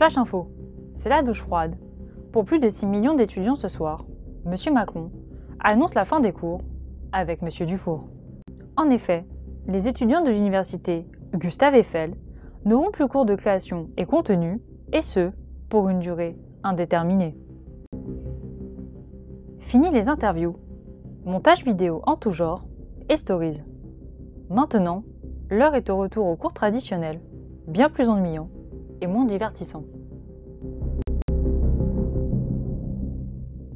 Flash info, c'est la douche froide. Pour plus de 6 millions d'étudiants ce soir, M. Macron annonce la fin des cours avec M. Dufour. En effet, les étudiants de l'université Gustave Eiffel n'auront plus cours de création et contenu, et ce, pour une durée indéterminée. Fini les interviews, montage vidéo en tout genre et stories. Maintenant, l'heure est au retour aux cours traditionnels, bien plus ennuyants et moins divertissants.